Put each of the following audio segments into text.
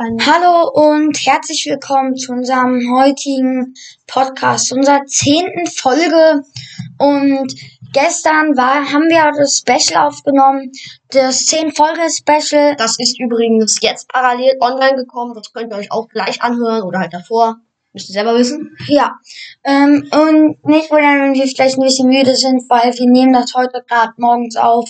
Hallo und herzlich willkommen zu unserem heutigen Podcast, unserer zehnten Folge. Und gestern war, haben wir das Special aufgenommen, das 10 Folge Special. Das ist übrigens jetzt parallel online gekommen. Das könnt ihr euch auch gleich anhören oder halt davor. Müsst ihr selber wissen. Ja. Ähm, und nicht wundern, wenn wir vielleicht ein bisschen müde sind, weil wir nehmen das heute gerade morgens auf.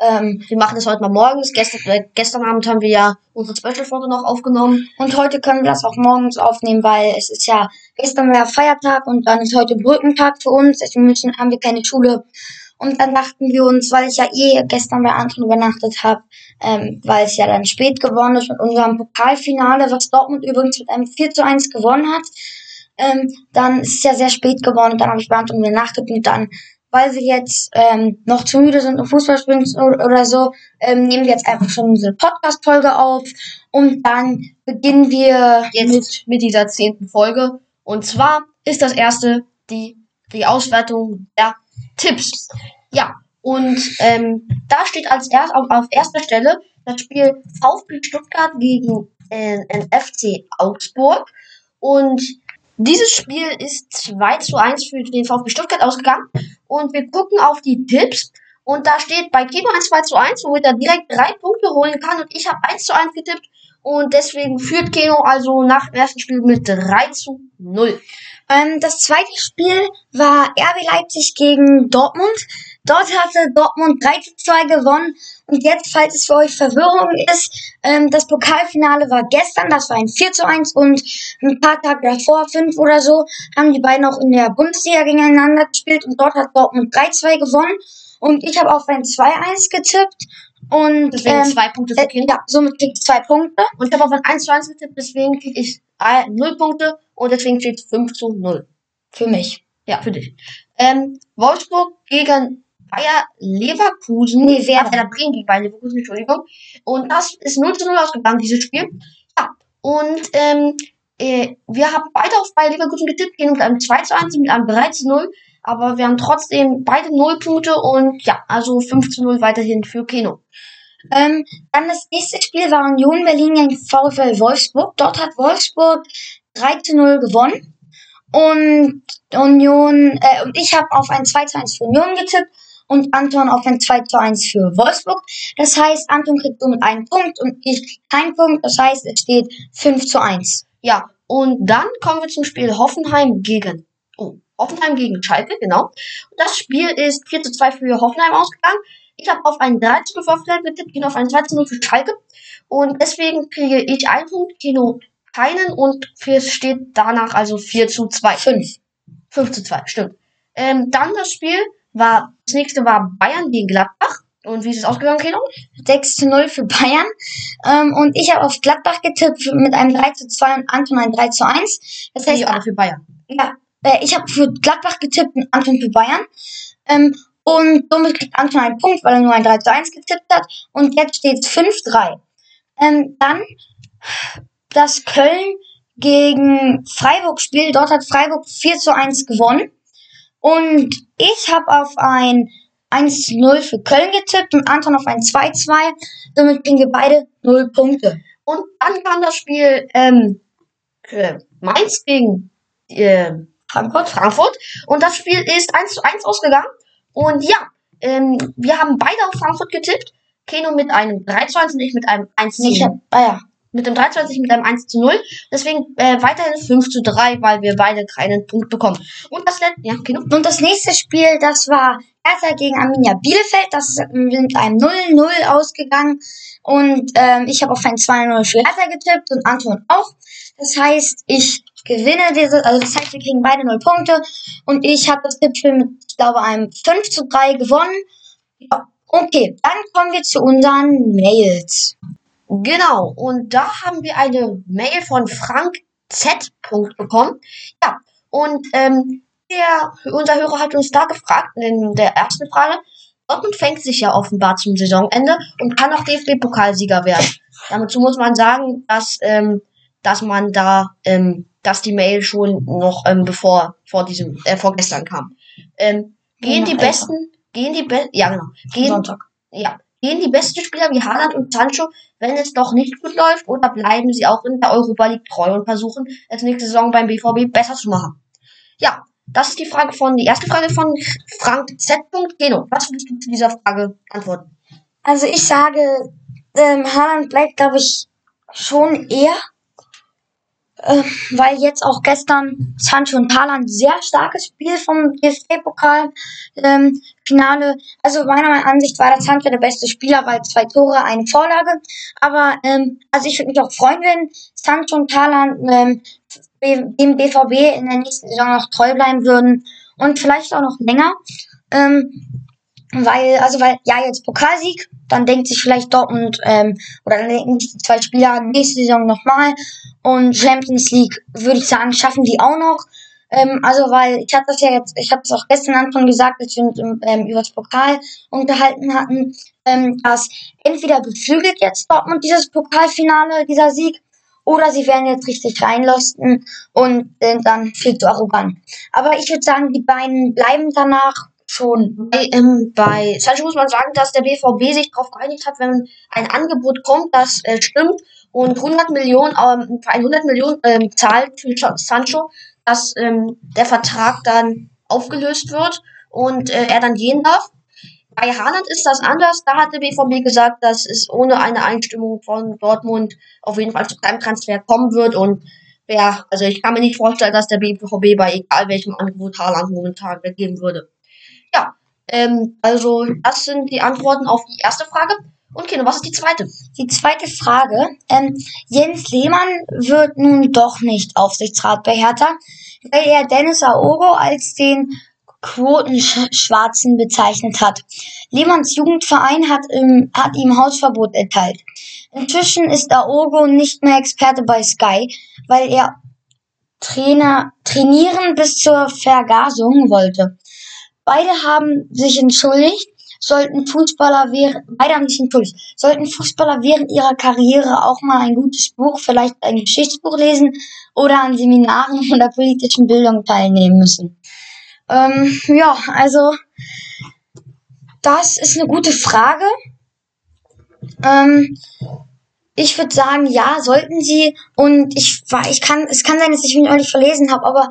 Ähm, wir machen das heute mal morgens. Gestern, äh, gestern Abend haben wir ja unsere Special-Folge noch aufgenommen. Und heute können wir das auch morgens aufnehmen, weil es ist ja, gestern war Feiertag und dann ist heute Brückentag für uns. Deswegen müssen, haben wir keine Schule. Und dann dachten wir uns, weil ich ja eh gestern bei Anton übernachtet habe, ähm, weil es ja dann spät geworden ist mit unserem Pokalfinale, was Dortmund übrigens mit einem 4 zu 1 gewonnen hat, ähm, dann ist es ja sehr spät geworden und dann habe ich bei Anton übernachtet und dann weil wir jetzt ähm, noch zu müde sind, um Fußball spielen oder so, ähm, nehmen wir jetzt einfach schon unsere Podcast-Folge auf und dann beginnen wir jetzt mit, mit dieser zehnten Folge. Und zwar ist das erste die, die Auswertung der Tipps. Ja, und ähm, da steht als erst auf, auf erster Stelle das Spiel VfB Stuttgart gegen äh, FC Augsburg. Und dieses Spiel ist 2 zu 1 für den VfB Stuttgart ausgegangen. Und wir gucken auf die Tipps. Und da steht bei Kimo ein 2 zu 1, womit er direkt drei Punkte holen kann. Und ich habe 1 zu 1 getippt. Und deswegen führt Keno also nach dem ersten Spiel mit 3 zu 0. Ähm, das zweite Spiel war RB Leipzig gegen Dortmund. Dort hatte Dortmund 3 zu 2 gewonnen. Und jetzt, falls es für euch Verwirrung ist, ähm, das Pokalfinale war gestern, das war ein 4 zu 1 und ein paar Tage davor, 5 oder so, haben die beiden auch in der Bundesliga gegeneinander gespielt und dort hat Dortmund 3-2 gewonnen. Und ich habe auf ein 2-1 getippt. Und deswegen ähm, zwei Punkte für Kinder. Äh, ja, somit krieg ich zwei Punkte. Und ich habe auf ein 1 zu 1 getippt, deswegen krieg ich 0 Punkte und deswegen steht es 5 zu 0. Für mich. Ja, für dich. Ähm, Wolfsburg gegen Bayer Leverkusen. Nee, Werder. Werder Bremen gegen Bayer Leverkusen, Entschuldigung. Und das ist 0 zu 0 ausgegangen, dieses Spiel. Ja. Und ähm, äh, wir haben beide auf Bayer Leverkusen getippt, gehen mit einem 2 zu 1, mit einem 3 zu 0. Aber wir haben trotzdem beide 0 Punkte und ja, also 5 zu 0 weiterhin für Keno. Ähm, dann das nächste Spiel war Union Berlin gegen VfL Wolfsburg. Dort hat Wolfsburg 3 zu 0 gewonnen. Und Union, äh, und ich habe auf ein 2 zu 1 für Union getippt und Anton auf ein 2 zu 1 für Wolfsburg. Das heißt, Anton kriegt somit einen Punkt und ich krieg keinen Punkt. Das heißt, es steht 5 zu 1. Ja, und dann kommen wir zum Spiel Hoffenheim gegen, oh, Hoffenheim gegen Schalke, genau. Das Spiel ist 4 zu 2 für Hoffenheim ausgegangen. Ich habe auf einen 3 zu 0 für Hoffenheim getippt, Kino auf einen 2 zu 0 für Schalke. Und deswegen kriege ich einen Punkt, Kino keinen und es steht danach also 4 zu 2. 5. 5 zu 2, stimmt. Ähm, dann das Spiel war, das nächste war Bayern gegen Gladbach. Und wie ist es ausgegangen, Keno? 6 zu 0 für Bayern. Ähm, und ich habe auf Gladbach getippt mit einem 3 zu 2 und Anton ein 3 zu 1. Das heißt, aber für Bayern. Ja, äh, ich habe für Gladbach getippt und Anton für Bayern. Ähm, und somit kriegt Anton einen Punkt, weil er nur ein 3 zu 1 getippt hat. Und jetzt steht es 5-3. Ähm, dann das Köln gegen Freiburg Spiel. Dort hat Freiburg 4 zu 1 gewonnen. Und ich habe auf ein 1 zu 0 für Köln getippt und Anton auf ein 2 2. Somit kriegen wir beide 0 Punkte. Und dann kam das Spiel ähm, äh, Mainz gegen äh, Frankfurt. Frankfurt. Und das Spiel ist 1 zu 1 ausgegangen. Und ja, ähm, wir haben beide auf Frankfurt getippt. Keno mit einem 3 zu 1 und ich mit einem 1 zu 0. Ich hab, ah ja, mit dem 23 mit einem 1 zu 0. Deswegen äh, weiterhin 5 zu 3, weil wir beide keinen Punkt bekommen. Und das letzte, ja, genau. Und das nächste Spiel, das war Hertha gegen Arminia Bielefeld. Das ist mit einem 0-0 ausgegangen. Und ähm, ich habe auf ein 2-0 für Hertha getippt und Anton auch. Das heißt, ich gewinne diese, also das heißt, wir kriegen beide 0 Punkte. Und ich habe das Tippspiel mit, ich glaube, einem 5 zu 3 gewonnen. Ja, okay, dann kommen wir zu unseren Mails. Genau, und da haben wir eine Mail von Frank Z. bekommen. Ja, und ähm, der, unser Hörer hat uns da gefragt, in der ersten Frage, Dortmund fängt sich ja offenbar zum Saisonende und kann auch DFB-Pokalsieger werden. Dazu muss man sagen, dass, ähm, dass man da, ähm, dass die Mail schon noch ähm, bevor vor diesem, äh, vorgestern kam. Ähm, gehen ja, die besten, gehen die besten, ja genau, gehen, Sonntag. ja, gehen die besten Spieler wie Haaland und Sancho, wenn es doch nicht gut läuft, oder bleiben sie auch in der Europa League treu und versuchen, es nächste Saison beim BVB besser zu machen? Ja, das ist die Frage von, die erste Frage von Frank Z. Geno. Was willst du zu dieser Frage antworten? Also ich sage, ähm, Haaland bleibt, glaube ich, schon eher äh, weil jetzt auch gestern Sancho und Haaland sehr starkes Spiel vom DFB-Pokal ähm, Finale. Also meiner Ansicht war der Sancho der beste Spieler, weil zwei Tore, eine Vorlage. Aber ähm, also ich würde mich auch freuen, wenn Sancho und Haaland ähm, dem BVB in der nächsten Saison noch treu bleiben würden und vielleicht auch noch länger. Ähm, weil, also weil, ja, jetzt Pokalsieg, dann denkt sich vielleicht Dortmund, ähm, oder dann denken die zwei Spieler nächste Saison nochmal. Und Champions League, würde ich sagen, schaffen die auch noch. Ähm, also, weil ich hatte das ja jetzt, ich habe es auch gestern Anfang gesagt, als wir uns ähm, über das Pokal unterhalten hatten, ähm, dass entweder beflügelt jetzt Dortmund dieses Pokalfinale, dieser Sieg, oder sie werden jetzt richtig reinlosten und äh, dann viel zu arrogant. Aber ich würde sagen, die beiden bleiben danach schon. Bei, ähm, bei Sancho muss man sagen, dass der BVB sich darauf geeinigt hat, wenn ein Angebot kommt, das äh, stimmt und 100 Millionen, ähm, für 100 Millionen ähm, zahlt für Sancho, dass ähm, der Vertrag dann aufgelöst wird und äh, er dann gehen darf. Bei Haaland ist das anders. Da hat der BVB gesagt, dass es ohne eine Einstimmung von Dortmund auf jeden Fall zu keinem Transfer kommen wird. Und ja, also ich kann mir nicht vorstellen, dass der BVB bei egal welchem Angebot Haaland momentan weggeben würde. Ähm, also das sind die Antworten auf die erste Frage. Und Kino, was ist die zweite? Die zweite Frage. Ähm, Jens Lehmann wird nun doch nicht Aufsichtsrat bei Hertha, weil er Dennis Aogo als den Quotenschwarzen bezeichnet hat. Lehmanns Jugendverein hat, im, hat ihm Hausverbot erteilt. Inzwischen ist Aogo nicht mehr Experte bei Sky, weil er Trainer trainieren bis zur Vergasung wollte. Beide haben sich entschuldigt, sollten Fußballer während, beide haben sich entschuldigt, sollten Fußballer während ihrer Karriere auch mal ein gutes Buch, vielleicht ein Geschichtsbuch lesen oder an Seminaren oder politischen Bildung teilnehmen müssen. Ähm, ja, also, das ist eine gute Frage. Ähm, ich würde sagen, ja, sollten sie. Und ich ich kann, es kann sein, dass ich mich neulich verlesen habe, aber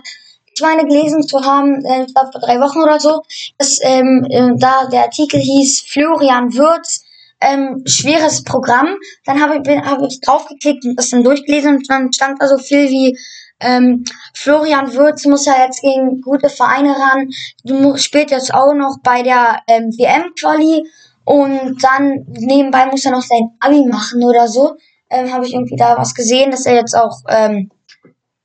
ich meine gelesen zu haben, äh, ich glaube vor drei Wochen oder so, dass ähm, äh, da der Artikel hieß Florian Würz, ähm, schweres Programm. Dann habe ich, hab ich draufgeklickt und das dann durchgelesen und dann stand da so viel wie ähm, Florian Würz muss ja jetzt gegen gute Vereine ran. Du spielst jetzt auch noch bei der ähm, WM-Quali und dann nebenbei muss er noch sein Abi machen oder so. Ähm, habe ich irgendwie da was gesehen, dass er jetzt auch ähm,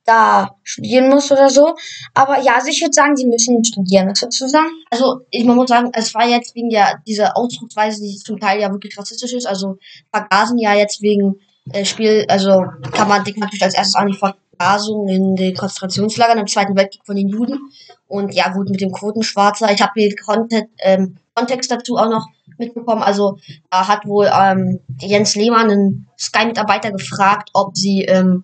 da studieren muss oder so. Aber ja, also ich würde sagen, sie müssen studieren. Was würdest sagen? Also, ich man muss sagen, es war jetzt wegen der, dieser Ausdrucksweise, die zum Teil ja wirklich rassistisch ist. Also, vergasen ja jetzt wegen äh, Spiel, also kann man denkt natürlich als erstes an die Vergasung in den Konzentrationslagern im Zweiten Weltkrieg von den Juden. Und ja, gut, mit dem Quotenschwarzer. Ich habe hier Content, ähm, Kontext dazu auch noch mitbekommen. Also, da hat wohl ähm, Jens Lehmann, einen Sky-Mitarbeiter, gefragt, ob sie, ähm,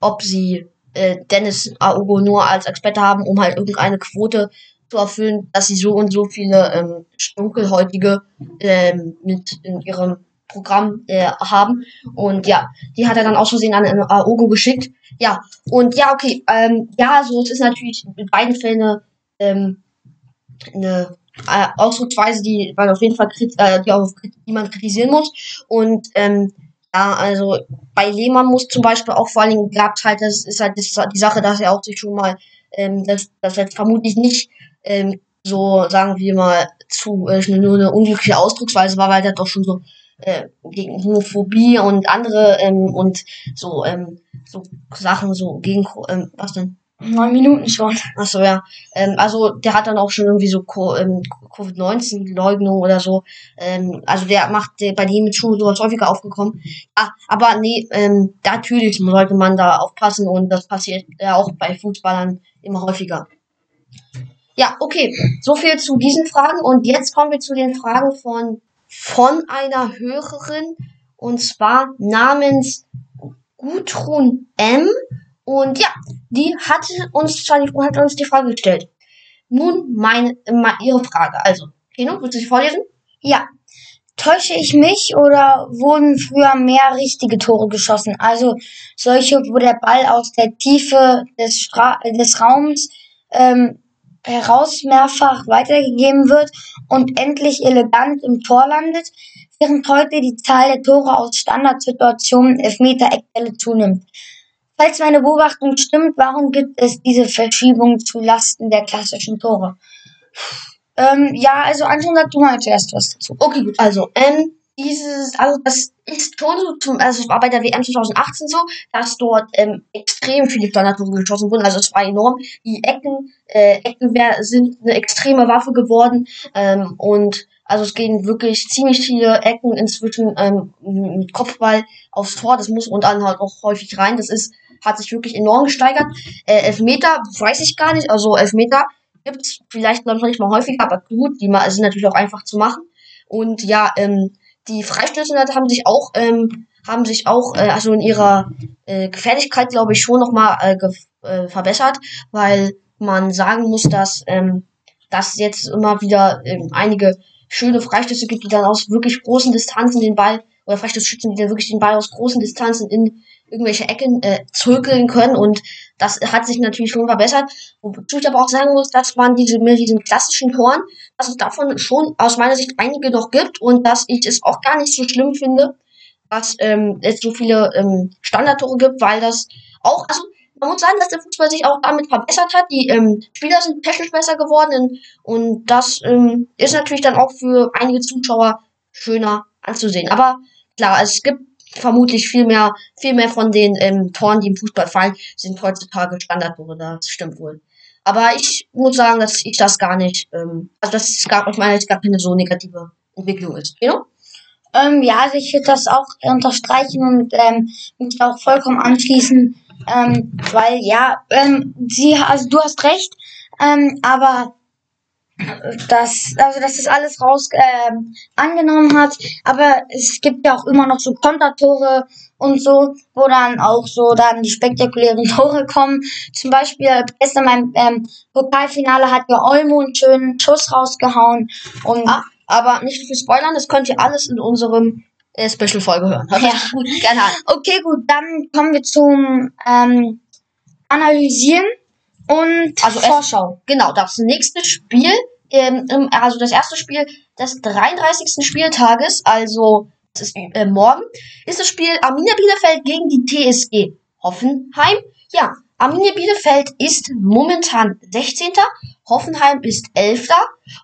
ob sie äh, Dennis Aogo nur als Experte haben, um halt irgendeine Quote zu erfüllen, dass sie so und so viele ähm, Dunkelhäutige ähm, mit in ihrem Programm äh, haben. Und ja, die hat er dann aus Versehen an Aogo geschickt. Ja, und ja, okay, ähm, ja, so es ist natürlich in beiden Fällen eine, ähm, eine äh, Ausdrucksweise, die man auf jeden Fall äh, die, auch, die man kritisieren muss. Und ähm, ja, also bei Lehmann muss zum Beispiel auch vor allen Dingen gab es halt, das ist halt die Sache, dass er auch sich schon mal, ähm, das, das jetzt vermutlich nicht ähm, so, sagen wir mal, zu äh, nur eine unglückliche Ausdrucksweise war, weil er doch schon so äh, gegen Homophobie und andere ähm, und so ähm, so Sachen so gegen ähm, was denn Neun Minuten schon. Achso, ja. Ähm, also der hat dann auch schon irgendwie so ähm, Covid-19-Leugnung oder so. Ähm, also der macht der, bei dem mit Schuhe sowas häufiger aufgekommen. Ja, aber nee, ähm, natürlich sollte man da aufpassen und das passiert ja auch bei Fußballern immer häufiger. Ja, okay. So viel zu diesen Fragen und jetzt kommen wir zu den Fragen von von einer Hörerin und zwar namens Gudrun M. Und ja, die hat uns die, hat uns die Frage gestellt. Nun meine, meine ihre Frage. Also, Keno, willst du sie vorlesen? Ja. täusche ich mich oder wurden früher mehr richtige Tore geschossen? Also solche, wo der Ball aus der Tiefe des, Stra des Raums ähm, heraus mehrfach weitergegeben wird und endlich elegant im Tor landet, während heute die Zahl der Tore aus Standardsituationen, Elfmeter, Eckbälle zunimmt. Falls meine Beobachtung stimmt, warum gibt es diese Verschiebung zu Lasten der klassischen Tore? Ähm, ja, also Anton, sag du mal zuerst was dazu. Okay, gut. Also, ähm, dieses, also das ist schon so zum, also es war bei der WM 2018 so, dass dort ähm, extrem viele Standardtore geschossen wurden. Also es war enorm. Die Ecken, äh, Ecken sind eine extreme Waffe geworden. Ähm, und also es gehen wirklich ziemlich viele Ecken inzwischen ähm, mit Kopfball aufs Tor. Das muss und dann halt auch häufig rein. Das ist hat sich wirklich enorm gesteigert. Äh, Elfmeter weiß ich gar nicht. Also Elfmeter gibt's vielleicht glaube ich noch nicht mal häufiger, aber gut, die sind natürlich auch einfach zu machen. Und ja, ähm, die Freistöße haben sich auch ähm, haben sich auch äh, also in ihrer äh, Gefährlichkeit glaube ich schon noch mal äh, äh, verbessert, weil man sagen muss, dass ähm, dass jetzt immer wieder ähm, einige schöne Freistöße gibt, die dann aus wirklich großen Distanzen den Ball oder Freistoßschützen, die dann wirklich den Ball aus großen Distanzen in irgendwelche Ecken äh, zirkeln können und das hat sich natürlich schon verbessert. Wozu ich aber auch sagen muss, dass man diese mit diesen klassischen Toren, dass es davon schon aus meiner Sicht einige noch gibt und dass ich es auch gar nicht so schlimm finde, dass ähm, es so viele ähm, Standardtore gibt, weil das auch, also man muss sagen, dass der Fußball sich auch damit verbessert hat. Die ähm, Spieler sind technisch besser geworden und das ähm, ist natürlich dann auch für einige Zuschauer schöner anzusehen. Aber klar, es gibt vermutlich viel mehr, viel mehr von den ähm, Toren, die im Fußball fallen, sind heutzutage Standardtore. Das stimmt wohl. Aber ich muss sagen, dass ich das gar nicht, ähm, also dass es gar, aus meiner Sicht gar keine so negative Entwicklung ist. Know? ähm, ja, also ich würde das auch unterstreichen und ähm, mich auch vollkommen anschließen, ähm, weil ja, ähm, sie, also du hast recht, ähm, aber dass, also dass das alles raus äh, angenommen hat. Aber es gibt ja auch immer noch so Kontertore und so, wo dann auch so dann die spektakulären Tore kommen. Zum Beispiel gestern beim ähm, Pokalfinale hat ja Olmo einen schönen Schuss rausgehauen. Und ah, aber nicht für Spoilern, das könnt ihr alles in unserem äh, Special-Folge hören. ja. gut, gerne Okay, gut, dann kommen wir zum ähm, Analysieren und also Vorschau. genau, das nächste Spiel ähm, also das erste Spiel des 33. Spieltages, also das ist äh, morgen, ist das Spiel Arminia Bielefeld gegen die TSG Hoffenheim. Ja, Arminia Bielefeld ist momentan 16. Hoffenheim ist 11.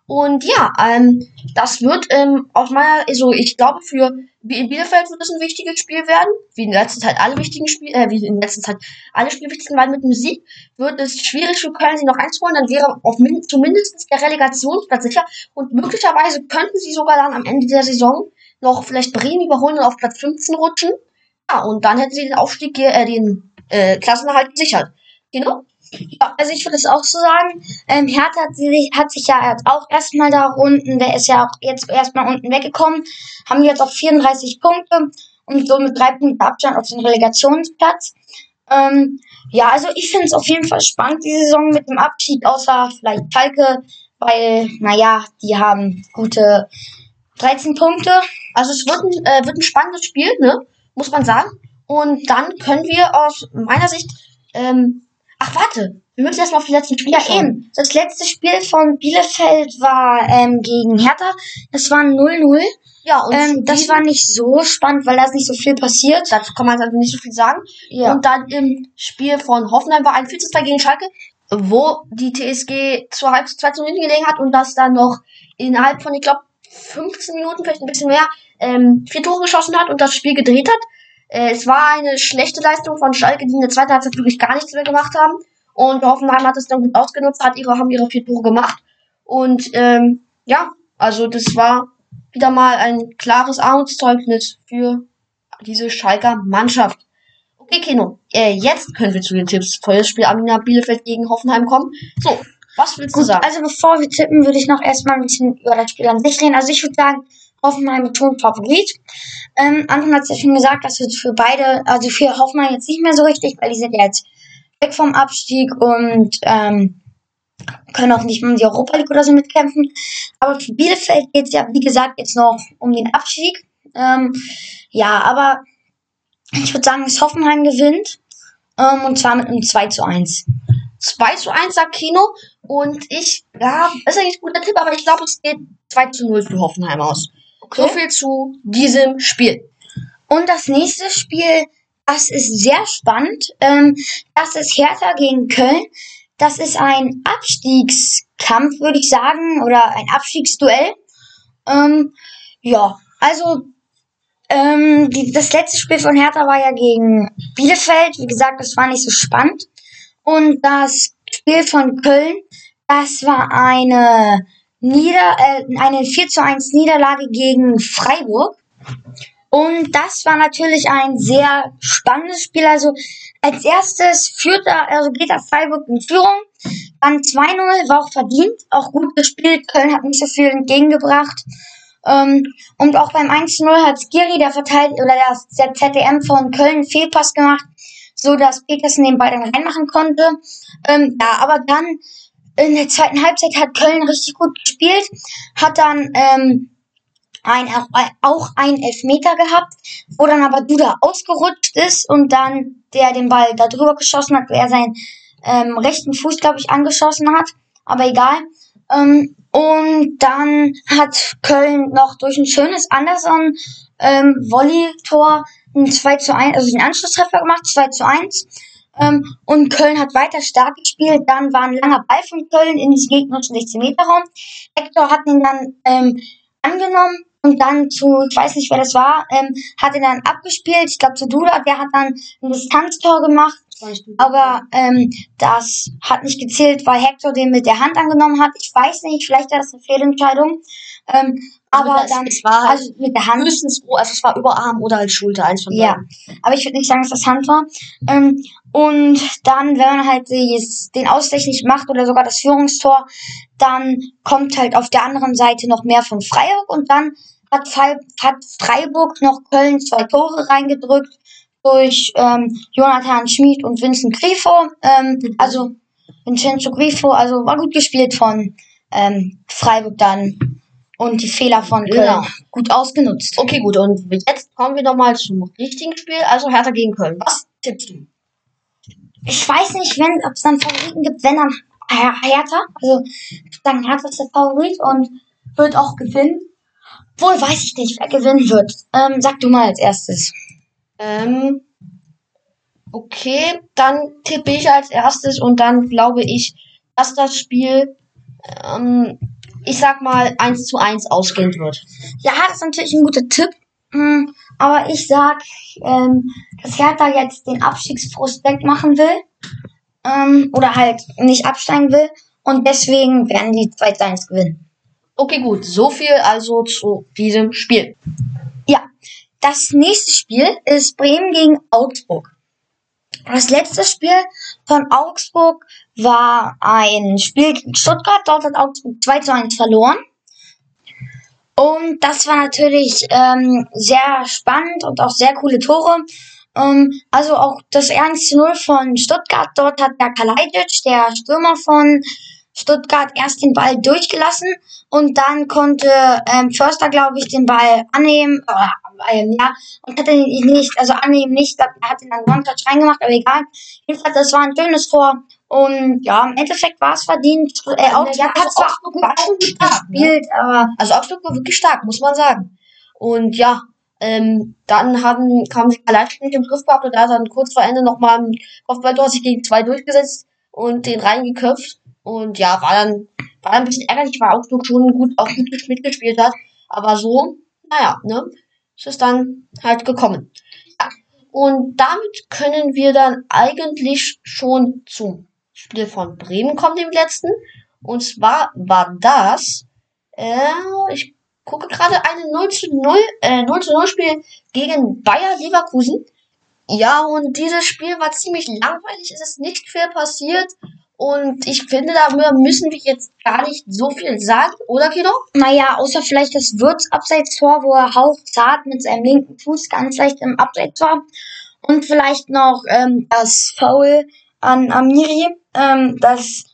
Und ja, ähm, das wird ähm, aus meiner, also ich glaube für Bielefeld wird es ein wichtiges Spiel werden, wie in letzter Zeit alle wichtigen Spiele, äh, wie in letzter Zeit alle Spiele wichtig waren mit dem Sieg, wird es schwierig für Köln, sie noch einzuholen, dann wäre auf min zumindest der Relegationsplatz sicher und möglicherweise könnten sie sogar dann am Ende der Saison noch vielleicht Bremen überholen und auf Platz 15 rutschen. Ja, und dann hätten sie den Aufstieg, äh, den äh, Klassenerhalt gesichert. Genau. Ja, also ich würde es auch so sagen. Ähm, Hertha hat sich, hat sich ja jetzt auch erstmal da unten, der ist ja auch jetzt erstmal unten weggekommen, haben jetzt auch 34 Punkte und so mit drei Punkten Abstand auf den Relegationsplatz. Ähm, ja, also ich finde es auf jeden Fall spannend, die Saison mit dem Abschied, außer vielleicht Falke, weil, naja, die haben gute 13 Punkte. Also es wird ein, äh, wird ein spannendes Spiel, ne? Muss man sagen. Und dann können wir aus meiner Sicht ähm, Ach, warte. Wir müssen erstmal auf die letzten Spiele Ja, eben. Das letzte Spiel von Bielefeld war ähm, gegen Hertha. Das war 0-0. Ja, und ähm, das war nicht so spannend, weil da ist nicht so viel passiert. Dazu kann man also nicht so viel sagen. Ja. Und dann im Spiel von Hoffenheim war ein 4 2 gegen Schalke, wo die TSG zur Halbzeit 2 zu 0 gelegen hat und das dann noch innerhalb von, ich glaube, 15 Minuten, vielleicht ein bisschen mehr, ähm, vier Tore geschossen hat und das Spiel gedreht hat. Äh, es war eine schlechte Leistung von Schalke, die in der zweiten Halbzeit wirklich gar nichts mehr gemacht haben. Und Hoffenheim hat es dann gut ausgenutzt, hat ihre, haben ihre vier Tore gemacht. Und ähm, ja, also das war wieder mal ein klares Armutszeugnis für diese Schalker Mannschaft. Okay, Kino, äh, jetzt können wir zu den Tipps für das Spiel Amina Bielefeld gegen Hoffenheim kommen. So, was willst Gut, du sagen? Also bevor wir tippen, würde ich noch erstmal ein bisschen über das Spiel an sich reden. Also ich würde sagen, Hoffenheim schon Favorit. Ähm, Anton hat es ja schon gesagt, dass es für beide, also für Hoffenheim jetzt nicht mehr so richtig, weil die sind jetzt weg vom Abstieg und ähm, können auch nicht um die Europa League oder so mitkämpfen. Aber für Bielefeld geht es ja, wie gesagt, jetzt noch um den Abstieg. Ähm, ja, aber ich würde sagen, dass Hoffenheim gewinnt. Ähm, und zwar mit einem 2 zu 1. 2 zu 1 sagt Kino. Und ich, ja, ist eigentlich ein guter Tipp, aber ich glaube, es geht 2 zu 0 für Hoffenheim aus. Okay. So viel zu diesem Spiel. Und das nächste Spiel, das ist sehr spannend. Ähm, das ist Hertha gegen Köln. Das ist ein Abstiegskampf, würde ich sagen, oder ein Abstiegsduell. Ähm, ja, also ähm, die, das letzte Spiel von Hertha war ja gegen Bielefeld. Wie gesagt, das war nicht so spannend. Und das Spiel von Köln, das war eine Nieder äh, eine 4 zu 1 Niederlage gegen Freiburg. Und das war natürlich ein sehr spannendes Spiel. Also als erstes führt er, also geht er Freiburg in Führung. Dann 2-0, war auch verdient, auch gut gespielt. Köln hat nicht so viel entgegengebracht. Ähm, und auch beim 1-0 hat Skiri, der Verteidiger, oder der, der ZDM von Köln, einen Fehlpass gemacht, so dass Petersen den Ball dann reinmachen konnte. Ähm, ja, aber dann in der zweiten Halbzeit hat Köln richtig gut gespielt, hat dann ähm, ein, auch ein Elfmeter gehabt, wo dann aber Duda ausgerutscht ist und dann der den Ball da drüber geschossen hat, er seinen ähm, rechten Fuß, glaube ich, angeschossen hat. Aber egal. Ähm, und dann hat Köln noch durch ein schönes Anderson ähm, Volley-Tor ein 2 zu 1, also den Anschlusstreffer gemacht, 2 zu 1. Ähm, und Köln hat weiter stark gespielt. Dann war ein langer Ball von Köln in diesen gegnerischen 16 Meter Raum. Hector hat ihn dann ähm, angenommen und dann zu, ich weiß nicht wer das war, ähm, hat ihn dann abgespielt. Ich glaube zu Duda, der hat dann ein Distanztor gemacht. Aber ähm, das hat nicht gezählt, weil Hector den mit der Hand angenommen hat. Ich weiß nicht, vielleicht war das eine Fehlentscheidung. Ähm, Also aber das- dann, es war halt also mit der Hand. Höchstens, also es war Überarm oder als Schulter, eins von Ja, beiden. aber ich würde nicht sagen, dass das Hand war. Ähm, und dann, wenn man halt dies- den Ausgleich nicht macht oder sogar das Führungstor, dann kommt halt auf der anderen Seite noch mehr von Freiburg und dann hat Freiburg noch Köln zwei Tore reingedrückt durch ähm, Jonathan Schmid und Vincent Grifo. Ähm, also Vincenzo Grifo, also war gut gespielt von ähm, Freiburg dann und die Fehler von Köln Genau. gut ausgenutzt. Okay, gut. Und jetzt kommen wir nochmal zum richtigen Spiel, also Hertha gegen Köln. Was tippst du? ich weiß nicht, wenn, ob es dann Favoriten gibt, wenn dann Her- Hertha. Also, sagen, Hertha ist der Favorit und wird auch gewinnen. Wohl weiß ich nicht, wer gewinnen wird. Ähm, sag du mal als erstes. Ähm, okay, dann tippe ich als erstes und dann glaube ich, dass das Spiel, ähm, ich sag mal, 1 zu 1 ausgehen wird. Ja, das ist natürlich ein guter Tipp. Hm, aber ich sag, ähm, dass Hertha jetzt den Abstiegsfrust wegmachen will. Ähm, oder halt nicht absteigen will. Und deswegen werden die 2 zu 1 gewinnen. Okay, gut. So viel also zu diesem Spiel. Das nächste Spiel ist Bremen gegen Augsburg. Das letzte Spiel von Augsburg war ein Spiel gegen Stuttgart. Dort hat Augsburg 2 zu 1 verloren. Und das war natürlich ähm, sehr spannend und auch sehr coole Tore. Ähm, also auch das 1 zu 0 von Stuttgart. Dort hat der Kalajdzic, der Stürmer von Stuttgart, erst den Ball durchgelassen und dann konnte ähm, Förster, glaube ich, den Ball annehmen, oder, ähm, ja, und hat ihn nicht, also annehmen nicht, er hat ihn dann One-Touch reingemacht, aber egal. Jedenfalls, das war ein schönes Tor und ja, im Endeffekt war es verdient. Äh, Augsburg Ja, hat zwar Augsburg war schon stark, ne? gespielt, aber Also Augsburg war wirklich stark, muss man sagen. Und ja, ähm, dann haben, kamen sie leicht nicht im Griff gehabt und da hat dann kurz vor Ende nochmal ein Kopfballtor sich gegen zwei durchgesetzt und den reingeköpft. Und ja, war dann, war ein bisschen ärgerlich, weil Augsburg schon gut, auch gut mitgespielt hat. Aber so, naja, ne, ist es dann halt gekommen. Ja. Und damit können wir dann eigentlich schon zum Spiel von Bremen kommen, dem letzten. Und zwar war das, äh, ich gucke gerade eine 0 zu 0, äh, 0 zu 0 Spiel gegen Bayer Leverkusen. Ja, und dieses Spiel war ziemlich langweilig, es ist nicht viel passiert. Und ich finde, darüber müssen wir jetzt gar nicht so viel sagen, oder Kino? naja, außer vielleicht das Würz-Abseits-Tor, wo er hauchzart mit seinem linken Fuß ganz leicht im Abseits war. Und vielleicht noch ähm, das Foul an Amiri, ähm, das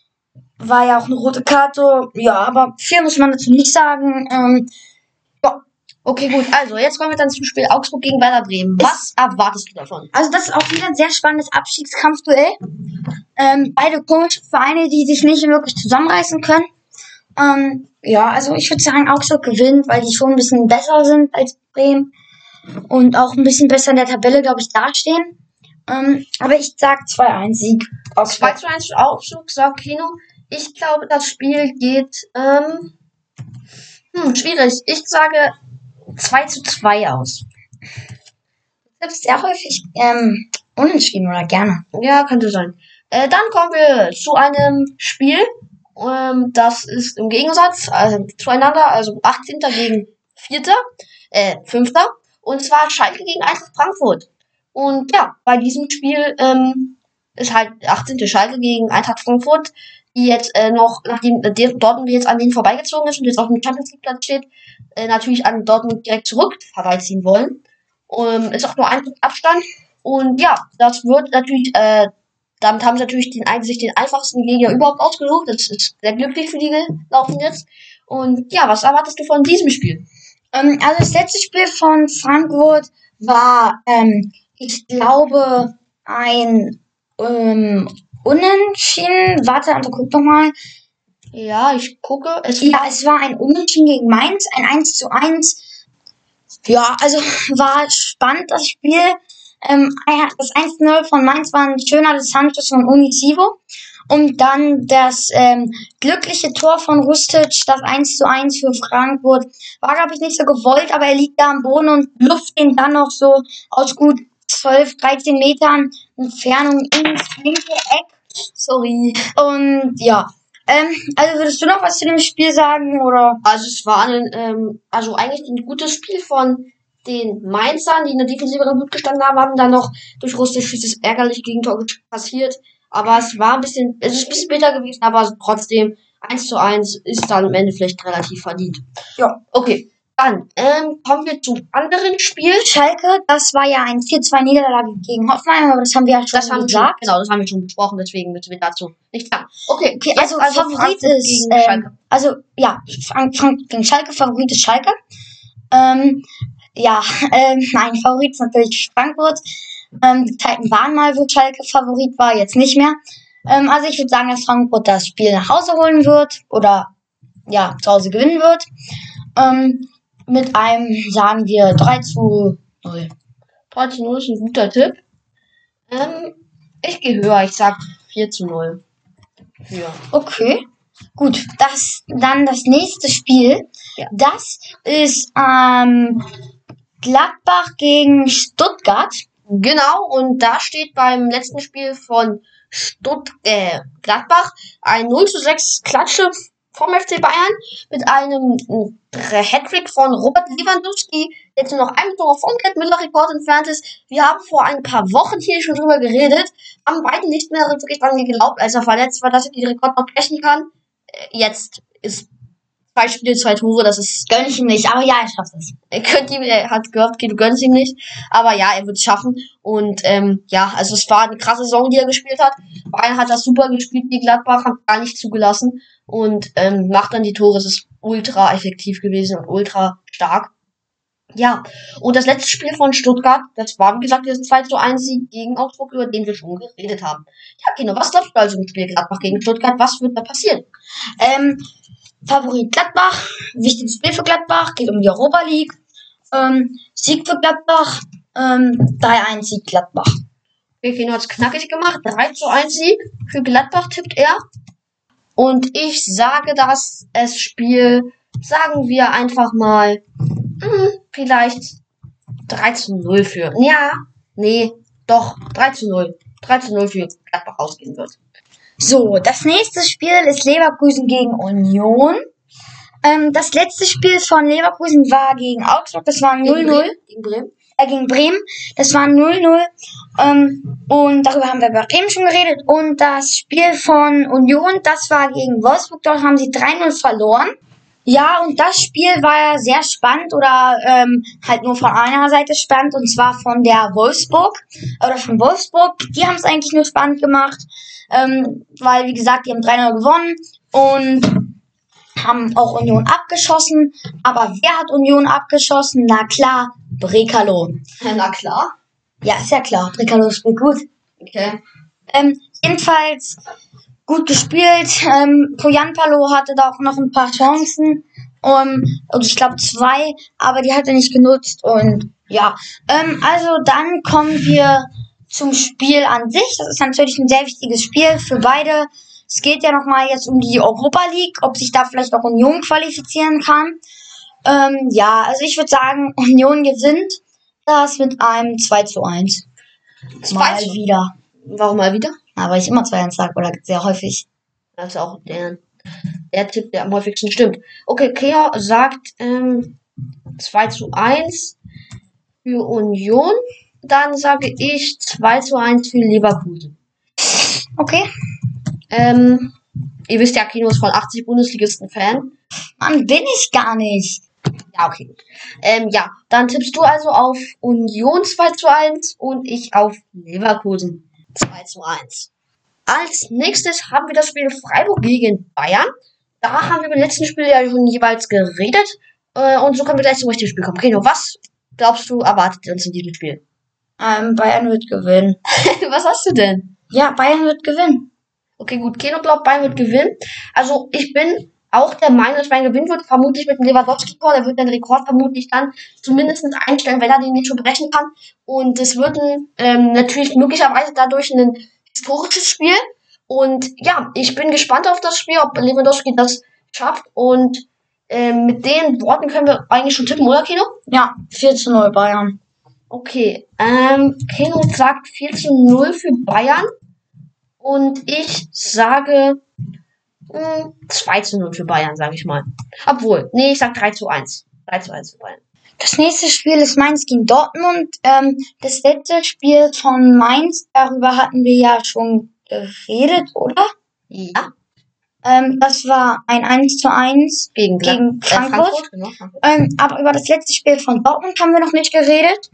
war ja auch eine rote Karte. Ja, aber viel muss man dazu nicht sagen. Ähm, Okay, gut. Also, jetzt kommen wir dann zum Spiel Augsburg gegen Werder Bremen. Was erwartest du davon? also das ist auch wieder ein sehr spannendes Abstiegskampfduell. Ähm, beide komische Vereine, die sich nicht wirklich zusammenreißen können. Ähm, ja, also ich würde sagen, Augsburg gewinnt, weil die schon ein bisschen besser sind als Bremen und auch ein bisschen besser in der Tabelle, glaube ich, dastehen. Ähm, aber ich sag 2-1 Sieg. 2 zu 1 für Augsburg, sagt Kino. Ich glaube, das Spiel geht, ähm, hm, schwierig. Ich sage 2 zu 2 aus. Du tippst sehr häufig ähm, unentschieden oder gerne. Ja, könnte sein. Äh, dann kommen wir zu einem Spiel. Ähm, das ist im Gegensatz also, zueinander, also 18. gegen 4. Äh, 5. Und zwar Schalke gegen Eintracht Frankfurt. Und ja, bei diesem Spiel ähm, ist halt 18. Schalke gegen Eintracht Frankfurt, die jetzt äh, noch, nachdem äh, Dortmund jetzt an denen vorbeigezogen ist und jetzt auf dem Champions League Platz steht, äh, natürlich an Dortmund direkt zurück vorbeiziehen wollen. Ähm, ist auch nur ein Abstand. Und ja, das wird natürlich, äh, damit haben sie natürlich den, sich den einfachsten Gegner überhaupt ausgesucht. Das ist sehr glücklich für die gelaufen jetzt. Und ja, was erwartest du von diesem Spiel? Ähm, also das letzte Spiel von Frankfurt war, ähm, ich glaube, ein ähm, Unentschieden. Warte, also guck doch mal. Ja, ich gucke. Es Ja, es war ein Unentschieden gegen Mainz, ein 1 zu 1. Ja, also war spannend das Spiel. Ähm, das 1-0 von Mainz war ein schöner Distanzschuss von Unisivo. Und dann das ähm, glückliche Tor von Rustic, das 1 zu 1 für Frankfurt. War, glaube ich, nicht so gewollt, aber er liegt da am Boden und luft ihn dann noch so aus gut 12, 13 Metern Entfernung ins linke Eck. sorry. Und ja, ähm, also würdest du noch was zu dem Spiel sagen oder? Also es war ein, ähm, also eigentlich ein gutes Spiel von den Mainzern, die in der Defensive gut gestanden haben, haben dann noch durch Russisch dieses ärgerliche Gegentor passiert. Aber es war ein bisschen, es ist ein bisschen bitter gewesen, aber trotzdem 1 zu 1 ist dann am Ende vielleicht relativ verdient. Ja. Okay. Dann ähm, kommen wir zum anderen Spiel. Schalke, das war ja ein 4-2 Niederlage gegen Hoffenheim, aber das haben wir ja schon Das haben wir gesagt. genau, das haben wir schon besprochen, deswegen müssen wir dazu nicht sagen. Okay, Okay, jetzt also, Favorit Frankfurt ist, ähm, Schalke. also ja, Frank, Frank gegen Schalke, Favorit ist Schalke. Ähm, ja, ähm, nein, Favorit ist natürlich Frankfurt. Ähm, die Zeiten waren mal, wo Schalke Favorit war, jetzt nicht mehr. Ähm, also ich würde sagen, dass Frankfurt das Spiel nach Hause holen wird oder ja, zu Hause gewinnen wird. Ähm, mit einem, sagen wir, 3 zu 0. 3 zu 0 ist ein guter Tipp. Ähm, ich gehe höher, ich sag 4 zu 0. Ja. Okay. Gut, das dann das nächste Spiel. Ja. Das ist ähm, Gladbach gegen Stuttgart. Genau, und da steht beim letzten Spiel von Stutt äh, Gladbach ein 0 zu 6 Klatsche vom FC Bayern mit einem äh, Hattrick von Robert Lewandowski, der nur noch ein Tor vom Gerd Müller-Rekord entfernt ist. Wir haben vor ein paar Wochen hier schon drüber geredet, haben beide nicht mehr wirklich dran geglaubt, als er verletzt war, dass er den Rekord noch brechen kann. Äh, jetzt ist zwei Spiele, zwei Tore, das ist Gönn ich ihm nicht, aber ja, er schafft es. er könnte ihm, er hat gehofft, du gönnst ihm nicht. Aber ja, er wird es schaffen. Und ähm, ja, also es war eine krasse Saison, die er gespielt hat. Bayern hat das super gespielt, die Gladbach hat gar nicht zugelassen. Und ähm, macht dann die Tore. Es ist ultra effektiv gewesen und ultra stark. Ja, und das letzte Spiel von Stuttgart, das war, wie gesagt, dieser 2 zu 1 Sieg gegen Augsburg, über den wir schon geredet haben. Ja, Kino, was glaubst du also im Spiel Gladbach gegen Stuttgart? Was wird da passieren? Ähm, Favorit Gladbach, wichtiges Spiel für Gladbach, geht um die Europa League. Ähm, Sieg für Gladbach, ähm, 3-1 Sieg Gladbach. Kino hat's knackig gemacht. 3 zu 1 Sieg für Gladbach tippt er. Und ich sage das es Spiel, sagen wir einfach mal, hm, vielleicht 3 zu 0 für. Ja, nee, doch, 3 zu 0. 3 zu 0 für Gladbach ausgehen wird. So, das nächste Spiel ist Leverkusen gegen Union. Ähm, das letzte Spiel von Leverkusen war gegen Augsburg, das war 0-0. Gegen Bremen. äh, gegen Bremen. Das war 0-0. Ähm, und darüber haben wir bei Bremen schon geredet. Und das Spiel von Union, das war gegen Wolfsburg. Dort haben sie 3-0 verloren. Ja, und das Spiel war ja sehr spannend oder ähm, halt nur von einer Seite spannend und zwar von der Wolfsburg oder von Wolfsburg. Die haben es eigentlich nur spannend gemacht. Ähm, weil, wie gesagt, die haben 3-0 gewonnen und haben auch Union abgeschossen. Aber wer hat Union abgeschossen? Na klar, Brekalo. Na klar. Ja, ist ja klar, Brekalo spielt gut. Okay. Ähm, jedenfalls gut gespielt. Ähm, Poyanpalo hatte da auch noch ein paar Chancen. Um, und ich glaube zwei, aber die hat er nicht genutzt. Und ja, ähm, also dann kommen wir zum Spiel an sich. Das ist natürlich ein sehr wichtiges Spiel für beide. Es geht ja nochmal jetzt um die Europa League, ob sich da vielleicht auch Union qualifizieren kann. Ähm, ja, also ich würde sagen, Union gewinnt das mit einem 2 zu 1. Mal zu- wieder. Warum mal wieder? Na, weil ich immer 2 1 sage oder sehr häufig. Das ist auch der, der Tipp, der am häufigsten stimmt. Okay, Kea sagt ähm, 2 zu 1 für Union. Dann sage ich 2 zu 1 für Leverkusen. Okay. Ähm, ihr wisst ja, Kino ist von 80 Bundesligisten Fan. Mann, bin ich gar nicht. Ja, okay, gut. Ähm, ja, dann tippst du also auf Union 2 zu 1 und ich auf Leverkusen 2 zu 1. Als nächstes haben wir das Spiel Freiburg gegen Bayern. Da haben wir beim letzten Spiel ja schon jeweils geredet. Äh, und so können wir gleich zum richtigen Spiel kommen. Kino, was glaubst du erwartet uns in diesem Spiel? Ähm, Bayern wird gewinnen. was hast du denn? Ja, Bayern wird gewinnen. Okay, gut. Keno glaubt, Bayern wird gewinnen. Also ich bin auch der Meinung, dass Bayern gewinnen wird. Vermutlich mit dem Lewandowski-Tor. Der wird den Rekord vermutlich dann zumindest einstellen, wenn er den nicht schon brechen kann. Und es wird ein, ähm, natürlich möglicherweise dadurch ein historisches Spiel. Und ja, ich bin gespannt auf das Spiel, ob Lewandowski das schafft. Und ähm, mit den Worten können wir eigentlich schon tippen, oder Keno? Ja, 4 zu 0 Bayern. Okay, ähm, Keno sagt 4 zu 0 für Bayern. Und ich sage mh, 2 zu 0 für Bayern, sage ich mal. Obwohl, nee, ich sag 3 zu 1. 3 zu 1 für Bayern. Das nächste Spiel ist Mainz gegen Dortmund. Ähm, das letzte Spiel von Mainz, darüber hatten wir ja schon geredet, oder? Ja, Ähm, das war ein 1 zu 1 gegen, gegen äh, Frankfurt. genau, Frankfurt. Ähm, aber über das letzte Spiel von Dortmund haben wir noch nicht geredet.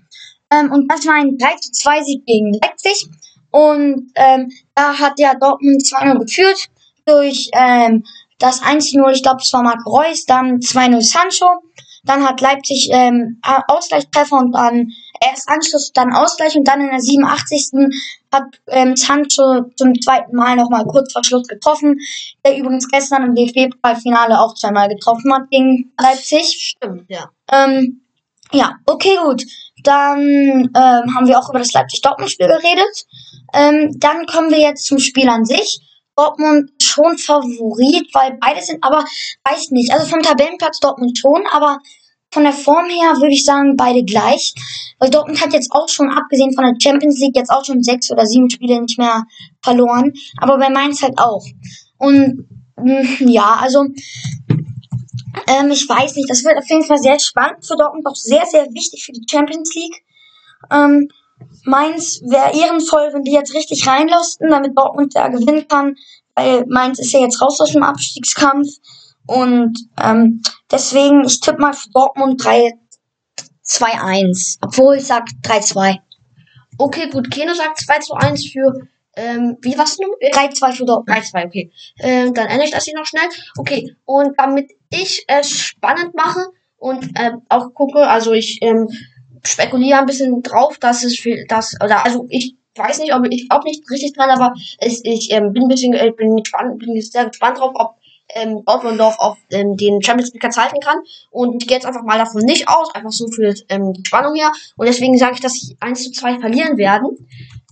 Ähm, und das war ein 3 zu 2 Sieg gegen Leipzig. Und ähm, da hat ja Dortmund 2-0 geführt durch ähm, das 1-0, ich glaube, es war Marc Reus, dann 2-0 Sancho. Dann hat Leipzig ähm, Ausgleichstreffer und dann erst Anschluss, dann Ausgleich und dann in der 87. hat ähm, Sancho zum zweiten Mal nochmal kurz vor Schluss getroffen, der übrigens gestern im DFB-Pokalfinale auch zweimal getroffen hat gegen Leipzig. Stimmt, ja. Ähm, ja, okay, gut. Dann ähm, haben wir auch über das Leipzig-Dortmund-Spiel geredet. Ähm, dann kommen wir jetzt zum Spiel an sich. Dortmund schon Favorit, weil beide sind, aber weiß nicht. Also vom Tabellenplatz Dortmund schon, aber von der Form her würde ich sagen, beide gleich. Weil Dortmund hat jetzt auch schon, abgesehen von der Champions League, jetzt auch schon sechs oder sieben Spiele nicht mehr verloren. Aber bei Mainz halt auch. Und mh, ja, also ähm, ich weiß nicht, das wird auf jeden Fall sehr spannend für Dortmund, auch sehr, sehr wichtig für die Champions League. Ähm, Mainz wäre ehrenvoll, wenn die jetzt richtig reinlosten, damit Dortmund da gewinnen kann, weil Mainz ist ja jetzt raus aus dem Abstiegskampf. Und ähm, deswegen, ich tippe mal für Dortmund 3-2-1. Obwohl ich sag 3-2. Okay, gut. Keno sagt 2 zu 1 für, ähm, wie was du? 3-2 für Dortmund. 3, 2, okay. Ähm, dann ändere ich das hier noch schnell. Okay, und damit ich es spannend mache und ähm, auch gucke, also ich ähm, spekuliere ein bisschen drauf, dass es viel, dass, oder also ich weiß nicht, ob ich glaube nicht richtig dran, aber es, ich ähm, bin ein bisschen, äh, bin gespannt, bin sehr gespannt drauf, ob ähm, Dortmund noch auf ähm, den Champions League Platz halten kann. Und ich gehe jetzt einfach mal davon nicht aus, einfach so für ähm, die Spannung her. Und deswegen sage ich, dass sie 1 zu 2 verlieren werden,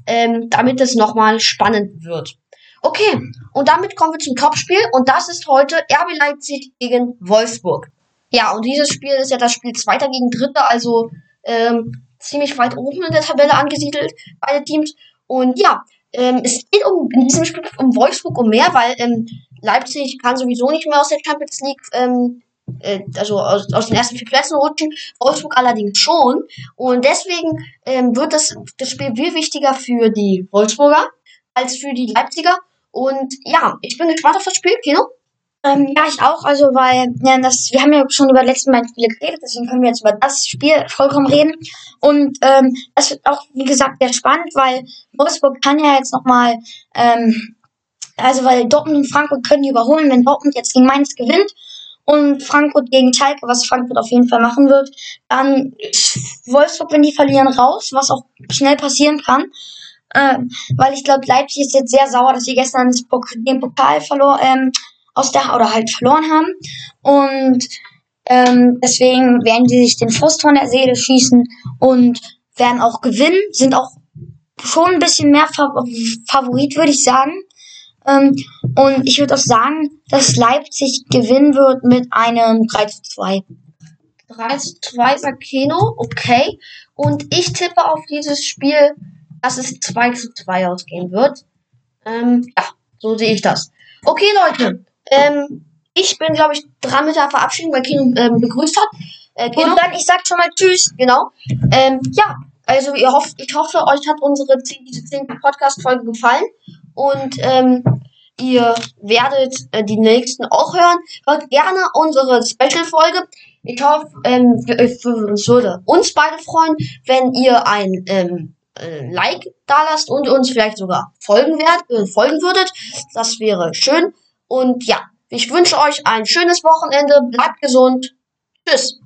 ähm, damit es nochmal spannend wird. Okay, und damit kommen wir zum Topspiel und das ist heute RB Leipzig gegen Wolfsburg. Ja, und dieses Spiel ist ja das Spiel Zweiter gegen Dritter, also ähm, ziemlich weit oben in der Tabelle angesiedelt, beide Teams. Und ja, ähm, es geht um, in diesem Spiel um Wolfsburg um mehr, weil ähm, Leipzig kann sowieso nicht mehr aus der Champions League, ähm, äh, also aus, aus den ersten vier Plätzen rutschen, Wolfsburg allerdings schon. Und deswegen ähm, wird das, das Spiel viel wichtiger für die Wolfsburger als für die Leipziger. Und ja, ich bin gespannt auf das Spiel, Kino. Ähm, ja, ich auch, also weil ja, das, wir haben ja schon über die letzten beiden Spiele geredet, deswegen können wir jetzt über das Spiel vollkommen reden. Und ähm, das wird auch, wie gesagt, sehr spannend, weil Wolfsburg kann ja jetzt nochmal ähm, Also, weil Dortmund und Frankfurt können die überholen, wenn Dortmund jetzt gegen Mainz gewinnt und Frankfurt gegen Schalke, was Frankfurt auf jeden Fall machen wird, dann Wolfsburg, wenn die verlieren, raus, was auch schnell passieren kann. Ähm, weil ich glaube, Leipzig ist jetzt sehr sauer, dass sie gestern den Pokal verloren, ähm, aus der, oder halt verloren haben. Und ähm, deswegen werden die sich den Frust der Seele schießen und werden auch gewinnen, sind auch schon ein bisschen mehr Favorit, würde ich sagen. Ähm, und ich würde auch sagen, dass Leipzig gewinnen wird mit einem 3 zu 2. 3 zu 2 sagt Keno, okay. Und ich tippe auf dieses Spiel, dass es 2 zu 2 ausgehen wird. Ähm, ja, so sehe ich das. Okay, Leute. Ähm, ich bin, glaube ich, dran mit der Verabschiedung, weil Kino ähm, begrüßt hat. Äh, Kino. Und dann, ich sag schon mal Tschüss. Genau. Ähm, ja, also ihr hofft, ich hoffe, euch hat unsere diese zehnte Podcast-Folge gefallen. Und ähm, ihr werdet äh, die nächsten auch hören. Hört gerne unsere Special-Folge. Ich hoffe, ähm, es würde uns beide freuen, wenn ihr ein ähm, äh, Like da lasst und uns vielleicht sogar folgen, werd, äh, folgen würdet. Das wäre schön. Und ja, ich wünsche euch ein schönes Wochenende. Bleibt gesund. Tschüss.